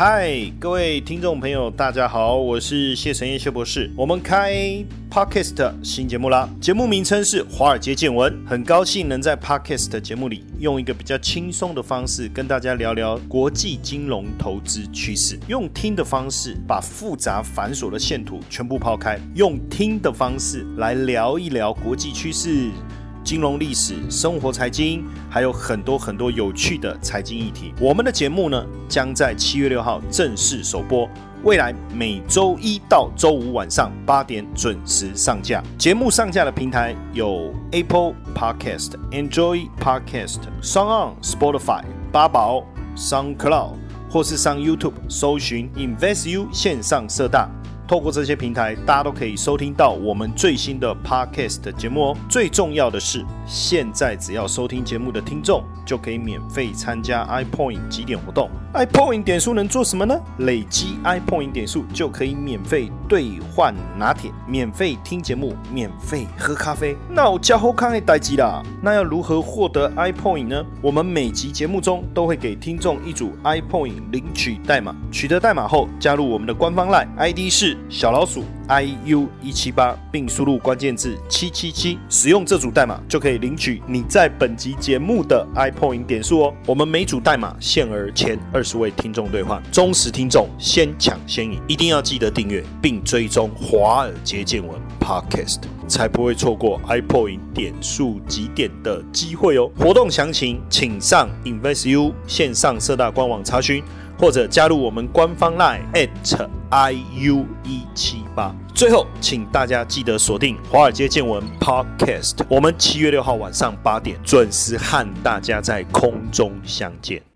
嗨，各位听众朋友，大家好，我是谢承彦谢博士。我们开 Podcast 新节目啦，节目名称是《华尔街见闻》。很高兴能在 Podcast 节目里用一个比较轻松的方式跟大家聊聊国际金融投资趋势，用听的方式把复杂繁琐的线图全部抛开，用听的方式来聊一聊国际趋势。金融历史、生活财经，还有很多很多有趣的财经议题。我们的节目呢，将在七月六号正式首播，未来每周一到周五晚上八点准时上架。节目上架的平台有 Apple Podcast、Enjoy Podcast、s o n g On、Spotify、八宝、SoundCloud，或是上 YouTube 搜寻 Invest You 线上社大。透过这些平台，大家都可以收听到我们最新的 podcast 节目哦。最重要的是，现在只要收听节目的听众。就可以免费参加 iPoint 几点活动。iPoint 点数能做什么呢？累积 iPoint 点数就可以免费兑换拿铁，免费听节目，免费喝咖啡。那我叫后康的待机啦。那要如何获得 iPoint 呢？我们每集节目中都会给听众一组 iPoint 领取代码，取得代码后加入我们的官方 Line，ID 是小老鼠。Iu 一七八，并输入关键字七七七，使用这组代码就可以领取你在本集节目的 iPoint 点数哦。我们每组代码限额前二十位听众兑换，忠实听众先抢先赢，一定要记得订阅并追踪华尔街见闻 Podcast，才不会错过 iPoint 点数几点的机会哦。活动详情请上 InvestU 线上社大官网查询。或者加入我们官方 line at iu 一七吧。最后，请大家记得锁定华尔街见闻 podcast，我们七月六号晚上八点准时和大家在空中相见。